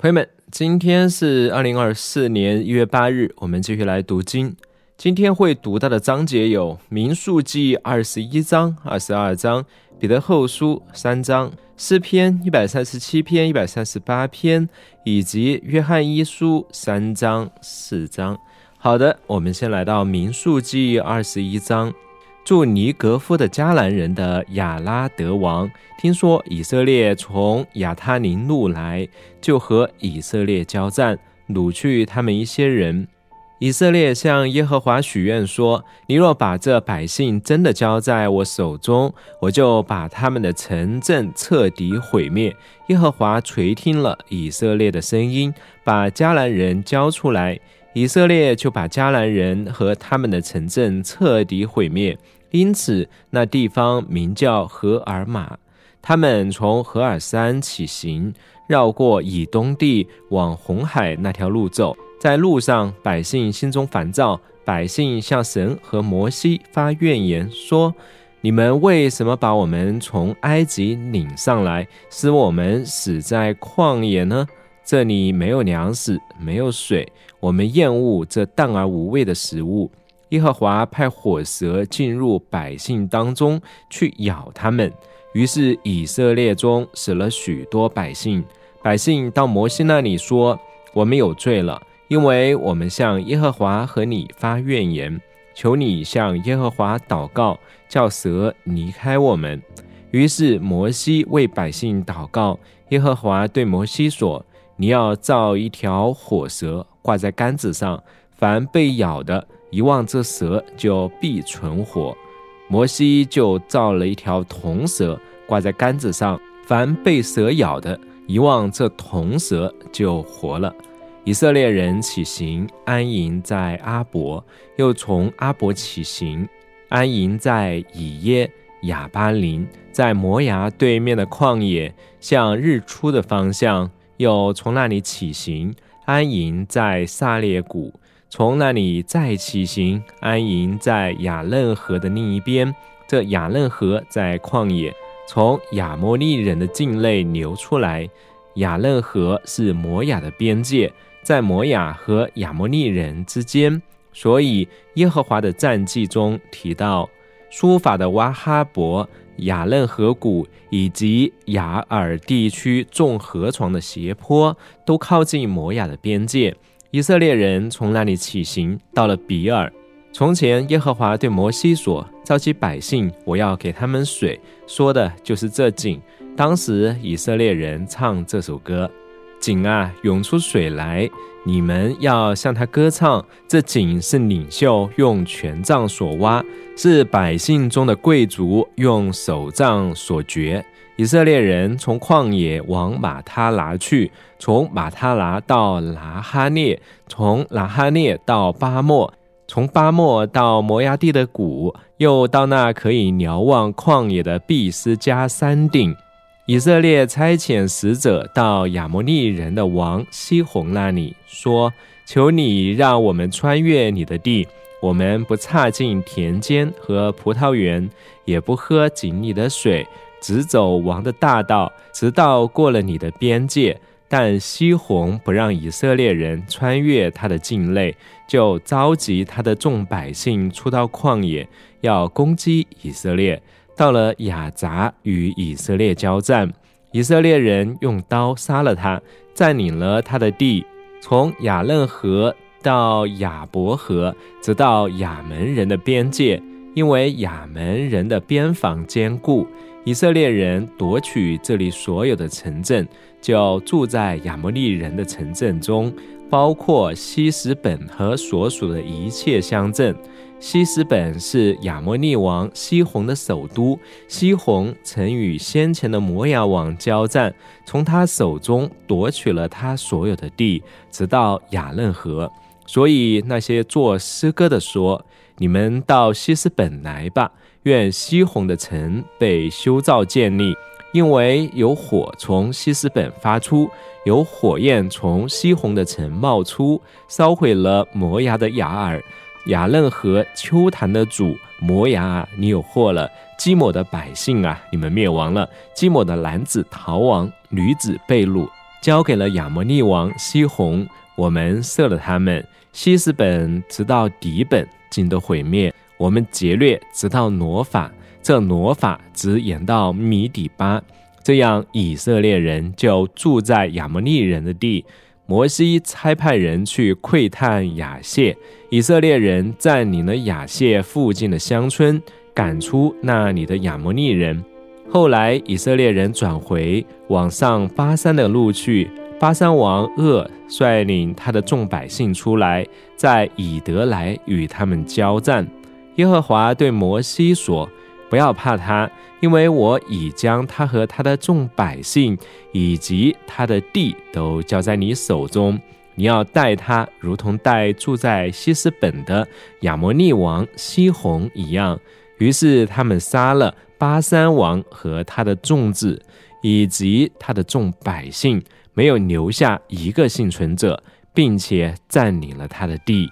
朋友们，今天是二零二四年一月八日，我们继续来读经。今天会读到的章节有《民数记》二十一章、二十二章，《彼得后书》三章，《诗篇》一百三十七篇、一百三十八篇，以及《约翰一书》三章、四章。好的，我们先来到《民数记》二十一章。住尼格夫的迦南人的亚拉德王，听说以色列从亚他宁路来，就和以色列交战，掳去他们一些人。以色列向耶和华许愿说：“你若把这百姓真的交在我手中，我就把他们的城镇彻底毁灭。”耶和华垂听了以色列的声音，把迦南人交出来。以色列就把迦南人和他们的城镇彻底毁灭，因此那地方名叫荷尔玛。他们从荷尔山起行，绕过以东地，往红海那条路走。在路上，百姓心中烦躁，百姓向神和摩西发怨言，说：“你们为什么把我们从埃及领上来，使我们死在旷野呢？”这里没有粮食，没有水，我们厌恶这淡而无味的食物。耶和华派火蛇进入百姓当中去咬他们，于是以色列中死了许多百姓。百姓到摩西那里说：“我们有罪了，因为我们向耶和华和你发怨言，求你向耶和华祷告，叫蛇离开我们。”于是摩西为百姓祷告，耶和华对摩西说。你要造一条火蛇挂在杆子上，凡被咬的，一望这蛇就必存活。摩西就造了一条铜蛇挂在杆子上，凡被蛇咬的，一望这铜蛇就活了。以色列人起行，安营在阿伯，又从阿伯起行，安营在以耶亚巴林，在摩崖对面的旷野，向日出的方向。又从那里起行，安营在萨列谷；从那里再起行，安营在雅嫩河的另一边。这雅嫩河在旷野，从亚摩利人的境内流出来。雅嫩河是摩雅的边界，在摩雅和亚摩利人之间。所以耶和华的战记中提到，书法的瓦哈伯。雅嫩河谷以及雅尔地区种河床的斜坡都靠近摩亚的边界。以色列人从那里起行，到了比尔。从前耶和华对摩西说：“召集百姓，我要给他们水。”说的就是这井。当时以色列人唱这首歌：“井啊，涌出水来。”你们要向他歌唱。这井是领袖用权杖所挖，是百姓中的贵族用手杖所掘。以色列人从旷野往马他拿去，从马他拿到拿哈列，从拿哈列到巴莫，从巴莫到摩崖地的谷，又到那可以瞭望旷野的毕斯加山顶。以色列差遣使者到亚摩利人的王西宏那里，说：“求你让我们穿越你的地，我们不踏进田间和葡萄园，也不喝井里的水，直走王的大道，直到过了你的边界。但西宏不让以色列人穿越他的境内，就召集他的众百姓出到旷野，要攻击以色列。”到了雅杂与以色列交战，以色列人用刀杀了他，占领了他的地，从雅嫩河到雅伯河，直到亚门人的边界。因为亚门人的边防坚固，以色列人夺取这里所有的城镇，就住在亚摩利人的城镇中，包括西什本和所属的一切乡镇。西斯本是亚摩利王西宏的首都。西宏曾与先前的摩亚王交战，从他手中夺取了他所有的地，直到雅嫩河。所以那些作诗歌的说：“你们到西斯本来吧，愿西红的城被修造建立，因为有火从西斯本发出，有火焰从西红的城冒出，烧毁了摩崖的雅尔。”雅嫩和秋坛的主摩崖，你有祸了！基摩的百姓啊，你们灭亡了！基摩的男子逃亡，女子被掳。交给了亚摩利王西红。我们射了他们，西斯本直到底本尽都毁灭。我们劫掠直到挪法，这挪法直延到米底巴。这样以色列人就住在亚摩利人的地。摩西差派人去窥探雅谢，以色列人占领了雅谢附近的乡村，赶出那里的亚摩利人。后来以色列人转回往上巴山的路去。巴山王鄂率领他的众百姓出来，在以德来与他们交战。耶和华对摩西说：“不要怕他，因为我已将他和他的众百姓以及他的地都交在你手中。你要待他，如同待住在西斯本的亚摩利王西宏一样。”于是他们杀了巴山王和他的众子，以及他的众百姓。没有留下一个幸存者，并且占领了他的地。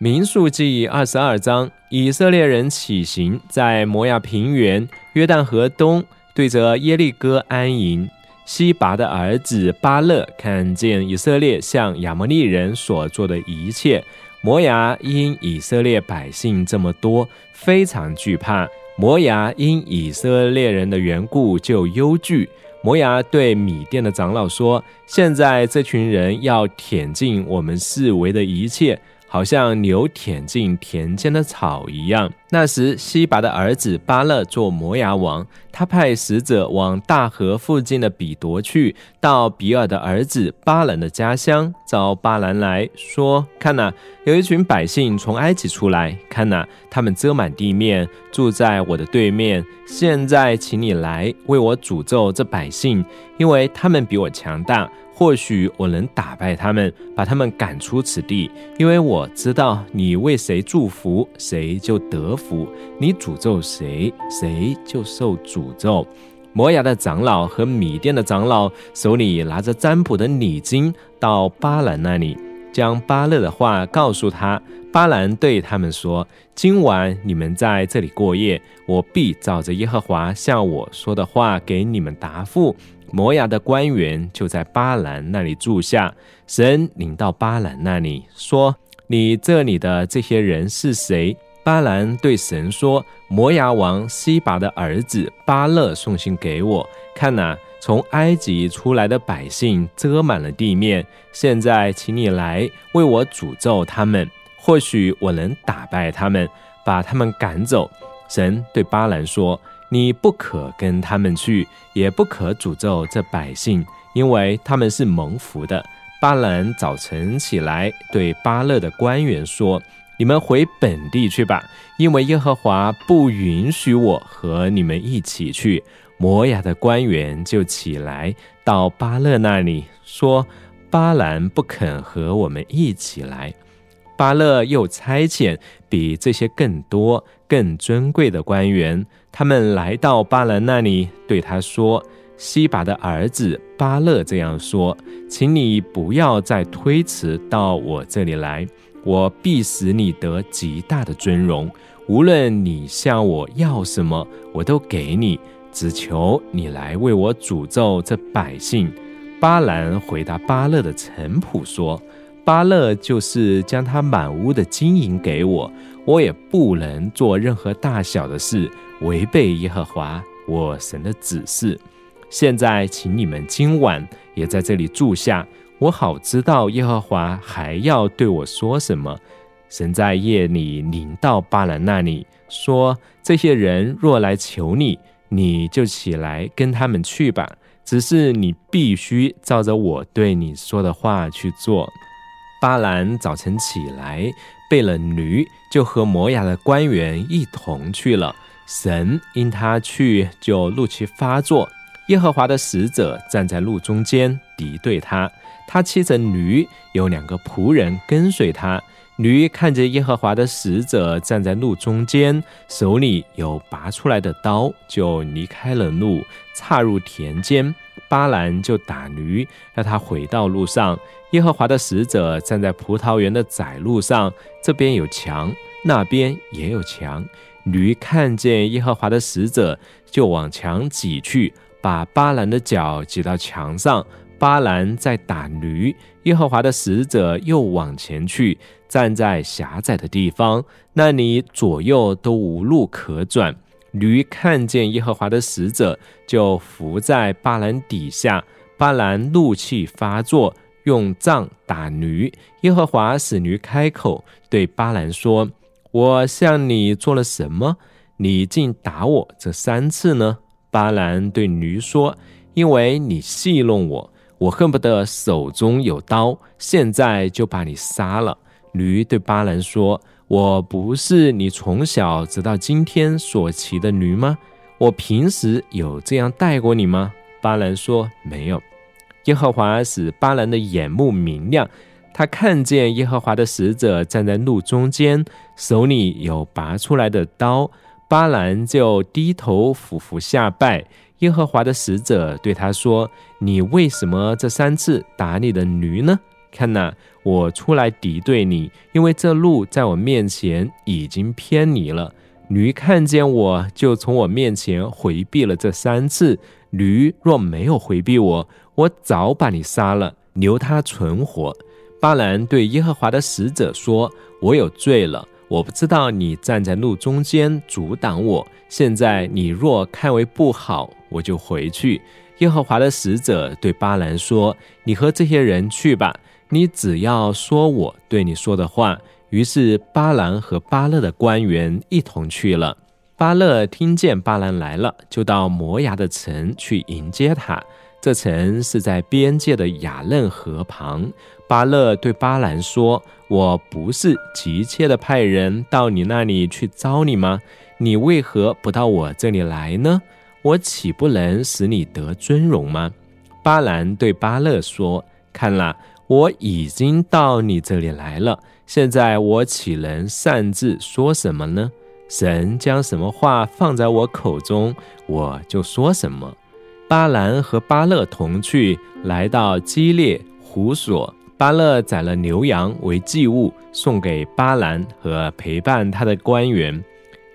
民数记二十二章，以色列人起行，在摩亚平原、约旦河东，对着耶利哥安营。西拔的儿子巴勒看见以色列向亚摩利人所做的一切，摩亚因以色列百姓这么多，非常惧怕。摩亚因以色列人的缘故就忧惧。摩牙对米店的长老说：“现在这群人要舔尽我们四围的一切。”好像牛舔进田间的草一样。那时，西拔的儿子巴勒做摩牙王，他派使者往大河附近的比夺去，到比尔的儿子巴兰的家乡，找巴兰来说：“看呐，有一群百姓从埃及出来，看呐，他们遮满地面，住在我的对面。现在，请你来为我诅咒这百姓，因为他们比我强大。”或许我能打败他们，把他们赶出此地，因为我知道你为谁祝福，谁就得福；你诅咒谁，谁就受诅咒。摩崖的长老和米甸的长老手里拿着占卜的礼金，到巴兰那里，将巴勒的话告诉他。巴兰对他们说：“今晚你们在这里过夜，我必照着耶和华向我说的话给你们答复。”摩亚的官员就在巴兰那里住下。神领到巴兰那里，说：“你这里的这些人是谁？”巴兰对神说：“摩亚王西拔的儿子巴勒送信给我，看呐，从埃及出来的百姓遮满了地面。现在，请你来为我诅咒他们，或许我能打败他们，把他们赶走。”神对巴兰说。你不可跟他们去，也不可诅咒这百姓，因为他们是蒙福的。巴兰早晨起来，对巴勒的官员说：“你们回本地去吧，因为耶和华不允许我和你们一起去。”摩亚的官员就起来到巴勒那里说：“巴兰不肯和我们一起来。”巴勒又差遣比这些更多、更尊贵的官员。他们来到巴兰那里，对他说：“西拔的儿子巴勒这样说，请你不要再推辞到我这里来，我必使你得极大的尊荣。无论你向我要什么，我都给你，只求你来为我诅咒这百姓。”巴兰回答巴勒的臣仆说：“巴勒就是将他满屋的金银给我，我也不能做任何大小的事。”违背耶和华我神的指示，现在请你们今晚也在这里住下，我好知道耶和华还要对我说什么。神在夜里领到巴兰那里，说：这些人若来求你，你就起来跟他们去吧。只是你必须照着我对你说的话去做。巴兰早晨起来，备了驴，就和摩崖的官员一同去了。神因他去，就怒气发作。耶和华的使者站在路中间敌对他，他骑着驴，有两个仆人跟随他。驴看见耶和华的使者站在路中间，手里有拔出来的刀，就离开了路，插入田间。巴兰就打驴，让他回到路上。耶和华的使者站在葡萄园的窄路上，这边有墙，那边也有墙。驴看见耶和华的使者，就往墙挤去。把巴兰的脚挤到墙上。巴兰在打驴，耶和华的使者又往前去，站在狭窄的地方，那里左右都无路可转。驴看见耶和华的使者，就伏在巴兰底下。巴兰怒气发作，用杖打驴。耶和华使驴开口，对巴兰说：“我向你做了什么？你竟打我这三次呢？”巴兰对驴说：“因为你戏弄我。”我恨不得手中有刀，现在就把你杀了。驴对巴兰说：“我不是你从小直到今天所骑的驴吗？我平时有这样带过你吗？”巴兰说：“没有。”耶和华使巴兰的眼目明亮，他看见耶和华的使者站在路中间，手里有拔出来的刀。巴兰就低头俯伏下拜。耶和华的使者对他说：“你为什么这三次打你的驴呢？看呐，我出来敌对你，因为这路在我面前已经偏离了。驴看见我就从我面前回避了这三次。驴若没有回避我，我早把你杀了，留他存活。”巴兰对耶和华的使者说：“我有罪了。”我不知道你站在路中间阻挡我。现在你若看为不好，我就回去。耶和华的使者对巴兰说：“你和这些人去吧，你只要说我对你说的话。”于是巴兰和巴勒的官员一同去了。巴勒听见巴兰来了，就到摩崖的城去迎接他。这城是在边界的雅嫩河旁。巴勒对巴兰说：“我不是急切的派人到你那里去招你吗？你为何不到我这里来呢？我岂不能使你得尊荣吗？”巴兰对巴勒说：“看啦，我已经到你这里来了。现在我岂能擅自说什么呢？神将什么话放在我口中，我就说什么。”巴兰和巴勒同去，来到基列胡所。巴勒宰了牛羊为祭物，送给巴兰和陪伴他的官员。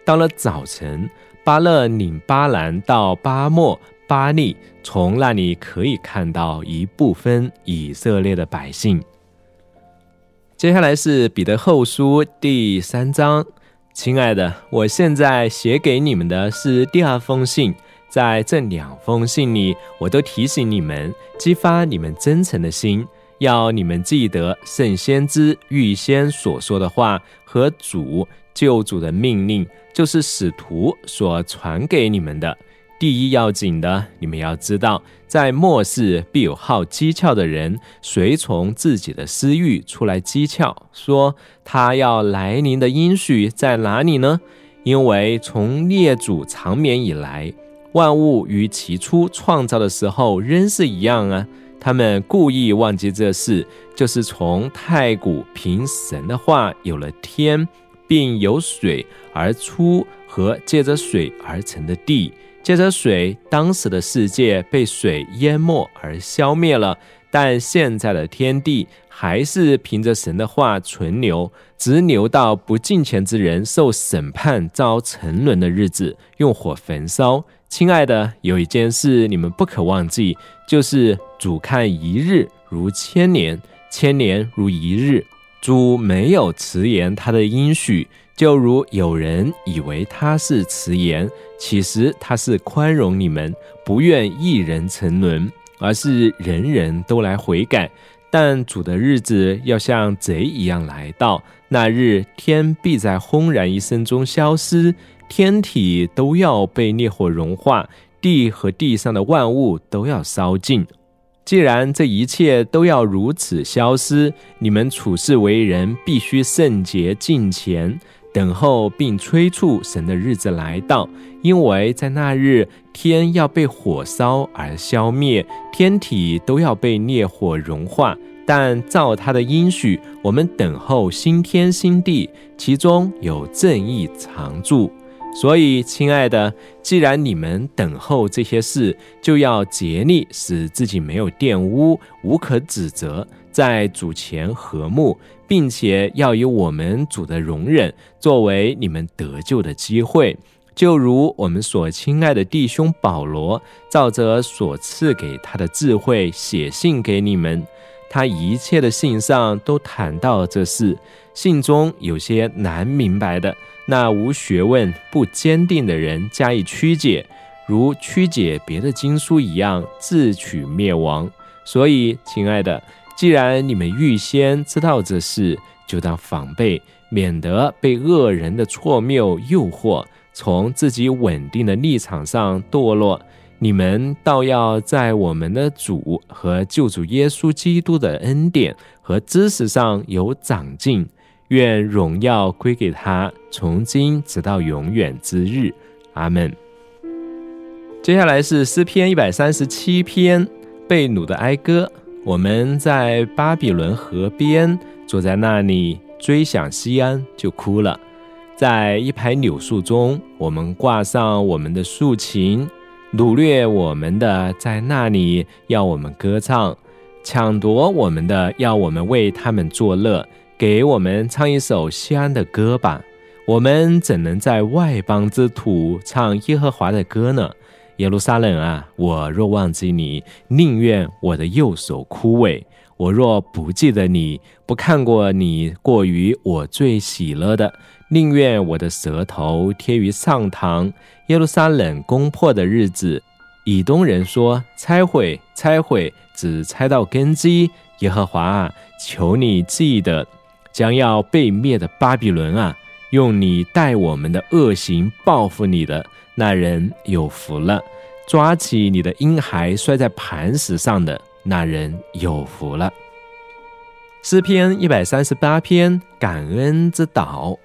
到了早晨，巴勒领巴兰到巴莫巴利，从那里可以看到一部分以色列的百姓。接下来是彼得后书第三章。亲爱的，我现在写给你们的是第二封信。在这两封信里，我都提醒你们，激发你们真诚的心，要你们记得圣先知预先所说的话和主救主的命令，就是使徒所传给你们的。第一要紧的，你们要知道，在末世必有好讥诮的人，随从自己的私欲出来讥诮，说他要来临的应许在哪里呢？因为从列祖长眠以来。万物与起初创造的时候仍是一样啊！他们故意忘记这事，就是从太古凭神的话有了天，并有水而出和借着水而成的地，借着水，当时的世界被水淹没而消灭了。但现在的天地还是凭着神的话存留，直留到不敬虔之人受审判遭沉沦的日子，用火焚烧。亲爱的，有一件事你们不可忘记，就是主看一日如千年，千年如一日。主没有迟延他的应许，就如有人以为他是慈言，其实他是宽容你们，不愿一人沉沦。而是人人都来悔改，但主的日子要像贼一样来到。那日天必在轰然一声中消失，天体都要被烈火融化，地和地上的万物都要烧尽。既然这一切都要如此消失，你们处事为人必须圣洁敬虔。等候并催促神的日子来到，因为在那日天要被火烧而消灭，天体都要被烈火融化。但照他的应许，我们等候新天新地，其中有正义常驻。所以，亲爱的，既然你们等候这些事，就要竭力使自己没有玷污，无可指责，在主前和睦，并且要以我们主的容忍作为你们得救的机会。就如我们所亲爱的弟兄保罗，照着所赐给他的智慧写信给你们。他一切的信上都谈到这事，信中有些难明白的，那无学问、不坚定的人加以曲解，如曲解别的经书一样，自取灭亡。所以，亲爱的，既然你们预先知道这事，就当防备，免得被恶人的错谬诱惑，从自己稳定的立场上堕落。你们倒要在我们的主和救主耶稣基督的恩典和知识上有长进，愿荣耀归给他，从今直到永远之日。阿门。接下来是诗篇一百三十七篇，被掳的哀歌。我们在巴比伦河边坐在那里，追想西安，就哭了。在一排柳树中，我们挂上我们的竖琴。掳掠我们的在那里要我们歌唱，抢夺我们的要我们为他们作乐，给我们唱一首西安的歌吧。我们怎能在外邦之土唱耶和华的歌呢？耶路撒冷啊，我若忘记你，宁愿我的右手枯萎。我若不记得你，不看过你过于我最喜乐的，宁愿我的舌头贴于上膛。耶路撒冷攻破的日子，以东人说：“拆毁，拆毁，只拆到根基。”耶和华啊，求你记得将要被灭的巴比伦啊，用你待我们的恶行报复你的那人有福了；抓起你的婴孩摔在磐石上的那人有福了。诗篇一百三十八篇，感恩之祷。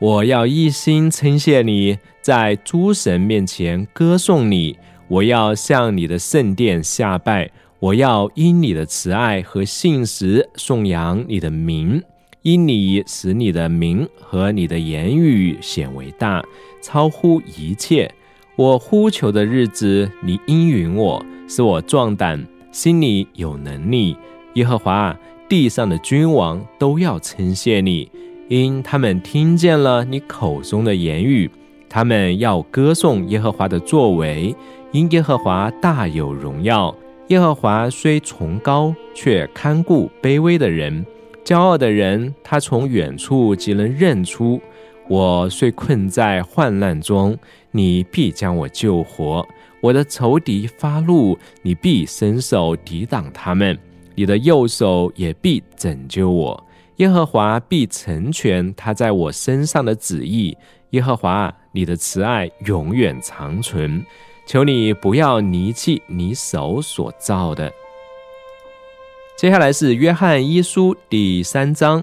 我要一心称谢你，在诸神面前歌颂你。我要向你的圣殿下拜。我要因你的慈爱和信实颂扬你的名，因你使你的名和你的言语显为大，超乎一切。我呼求的日子，你应允我，使我壮胆，心里有能力。耶和华，地上的君王都要称谢你。因他们听见了你口中的言语，他们要歌颂耶和华的作为。因耶和华大有荣耀，耶和华虽崇高，却看顾卑微的人。骄傲的人，他从远处即能认出。我虽困在患难中，你必将我救活；我的仇敌发怒，你必伸手抵挡他们，你的右手也必拯救我。耶和华必成全他在我身上的旨意。耶和华，你的慈爱永远长存。求你不要离弃你手所造的。接下来是约翰一书第三章。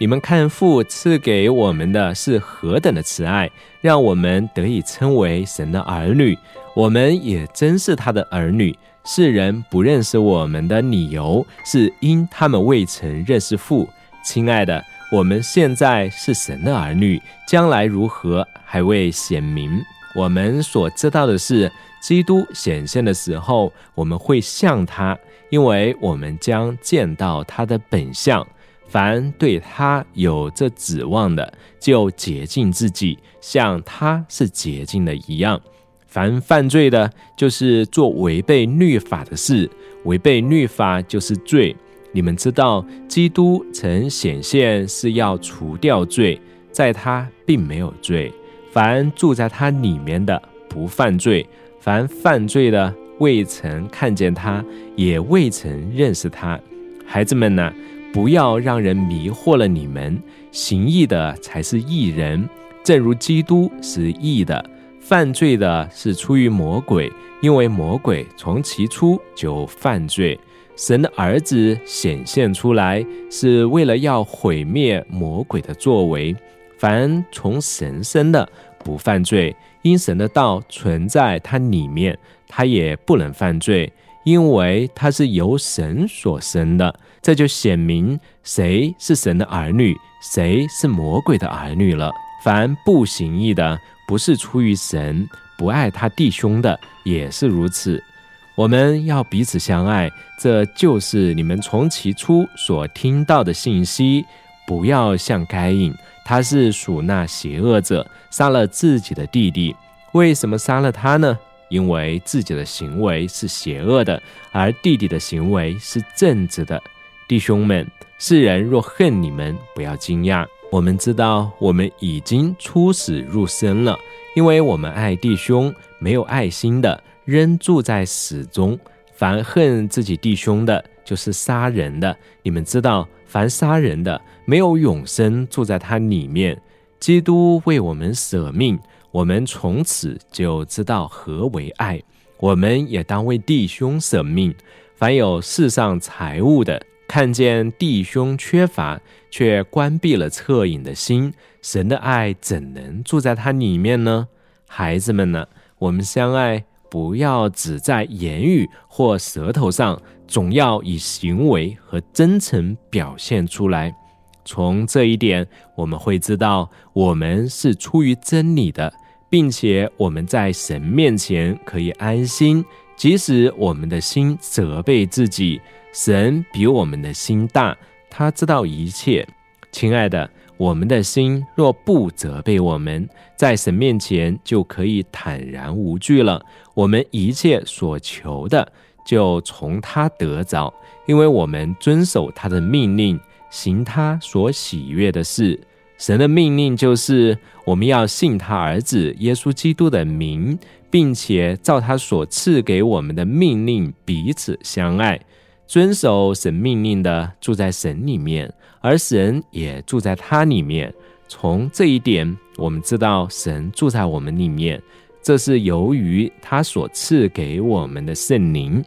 你们看父赐给我们的是何等的慈爱，让我们得以称为神的儿女。我们也真是他的儿女。世人不认识我们的理由，是因他们未曾认识父。亲爱的，我们现在是神的儿女，将来如何还未显明。我们所知道的是，基督显现的时候，我们会像他，因为我们将见到他的本相。凡对他有这指望的，就洁净自己，像他是洁净的一样。凡犯罪的，就是做违背律法的事，违背律法就是罪。你们知道，基督曾显现是要除掉罪，在他并没有罪。凡住在他里面的不犯罪，凡犯罪的未曾看见他，也未曾认识他。孩子们呢，不要让人迷惑了你们。行义的才是义人，正如基督是义的。犯罪的是出于魔鬼，因为魔鬼从起初就犯罪。神的儿子显现出来，是为了要毁灭魔鬼的作为。凡从神生的，不犯罪，因神的道存在他里面，他也不能犯罪，因为他是由神所生的。这就显明谁是神的儿女，谁是魔鬼的儿女了。凡不行义的，不是出于神，不爱他弟兄的，也是如此。我们要彼此相爱，这就是你们从起初所听到的信息。不要像该隐，他是属那邪恶者，杀了自己的弟弟。为什么杀了他呢？因为自己的行为是邪恶的，而弟弟的行为是正直的。弟兄们，世人若恨你们，不要惊讶。我们知道，我们已经出死入生了，因为我们爱弟兄。没有爱心的，仍住在死中。凡恨自己弟兄的，就是杀人的。你们知道，凡杀人的，没有永生住在他里面。基督为我们舍命，我们从此就知道何为爱。我们也当为弟兄舍命。凡有世上财物的，看见弟兄缺乏，却关闭了恻隐的心，神的爱怎能住在他里面呢？孩子们呢？我们相爱，不要只在言语或舌头上，总要以行为和真诚表现出来。从这一点，我们会知道我们是出于真理的，并且我们在神面前可以安心，即使我们的心责备自己，神比我们的心大，他知道一切。亲爱的。我们的心若不责备我们，在神面前就可以坦然无惧了。我们一切所求的，就从他得着，因为我们遵守他的命令，行他所喜悦的事。神的命令就是，我们要信他儿子耶稣基督的名，并且照他所赐给我们的命令彼此相爱。遵守神命令的，住在神里面。而神也住在他里面。从这一点，我们知道神住在我们里面，这是由于他所赐给我们的圣灵。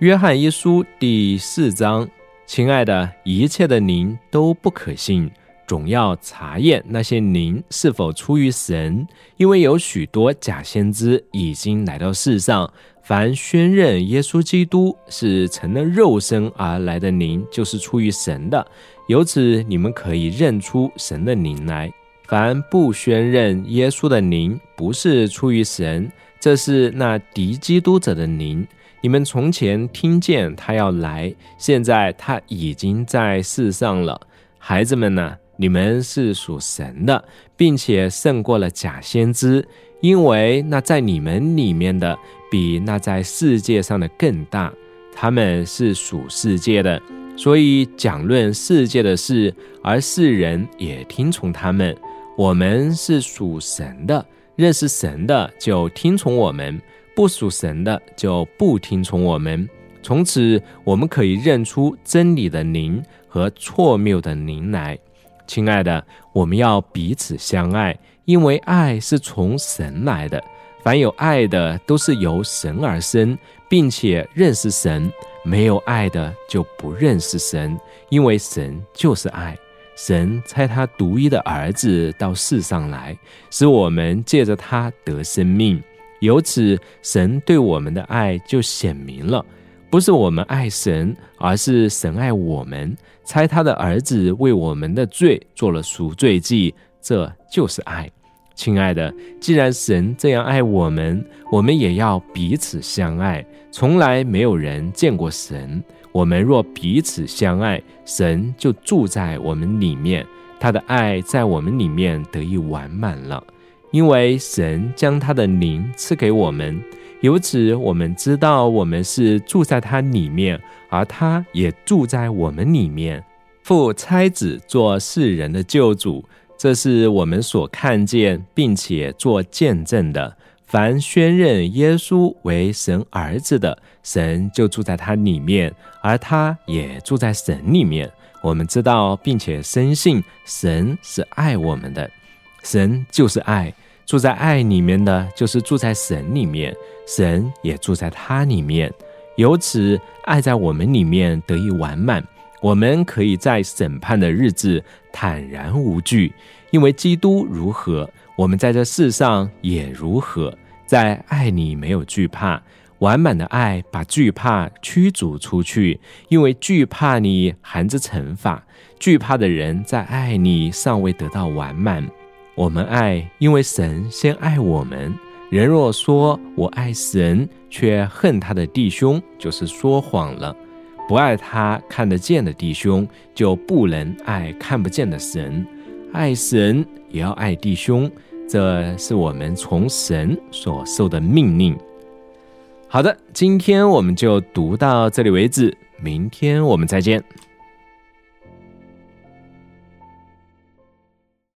约翰一书第四章，亲爱的，一切的灵都不可信，总要查验那些灵是否出于神，因为有许多假先知已经来到世上。凡宣认耶稣基督是成了肉身而来的灵，就是出于神的。由此，你们可以认出神的灵来。凡不宣认耶稣的灵，不是出于神，这是那敌基督者的灵。你们从前听见他要来，现在他已经在世上了。孩子们呢？你们是属神的，并且胜过了假先知。因为那在你们里面的比那在世界上的更大，他们是属世界的，所以讲论世界的事，而世人也听从他们。我们是属神的，认识神的就听从我们，不属神的就不听从我们。从此，我们可以认出真理的灵和错谬的灵来。亲爱的，我们要彼此相爱。因为爱是从神来的，凡有爱的都是由神而生，并且认识神；没有爱的就不认识神，因为神就是爱。神差他独一的儿子到世上来，使我们借着他得生命。由此，神对我们的爱就显明了，不是我们爱神，而是神爱我们，差他的儿子为我们的罪做了赎罪祭。这就是爱，亲爱的。既然神这样爱我们，我们也要彼此相爱。从来没有人见过神，我们若彼此相爱，神就住在我们里面，他的爱在我们里面得以完满了。因为神将他的灵赐给我们，由此我们知道我们是住在他里面，而他也住在我们里面。父差子做世人的救主。这是我们所看见并且做见证的。凡宣认耶稣为神儿子的，神就住在他里面，而他也住在神里面。我们知道并且深信神是爱我们的，神就是爱，住在爱里面的就是住在神里面，神也住在他里面。由此，爱在我们里面得以完满。我们可以在审判的日子坦然无惧，因为基督如何，我们在这世上也如何。在爱里没有惧怕，完满的爱把惧怕驱逐出去，因为惧怕你含着惩罚。惧怕的人在爱里尚未得到完满。我们爱，因为神先爱我们。人若说我爱神，却恨他的弟兄，就是说谎了。不爱他看得见的弟兄，就不能爱看不见的神。爱神也要爱弟兄。这是我们从神所受的命令。好的，今天我们就读到这里为止，明天我们再见。